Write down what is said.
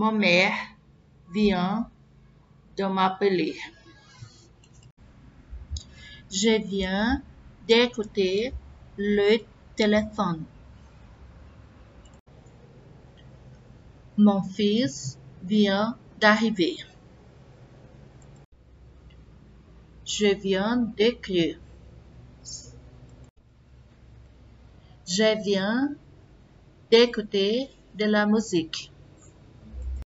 Mon mère vient de m'appeler. Je viens d'écouter le téléphone. Mon fils vient d'arriver. Je viens d'écrire. Je viens d'écouter de la musique.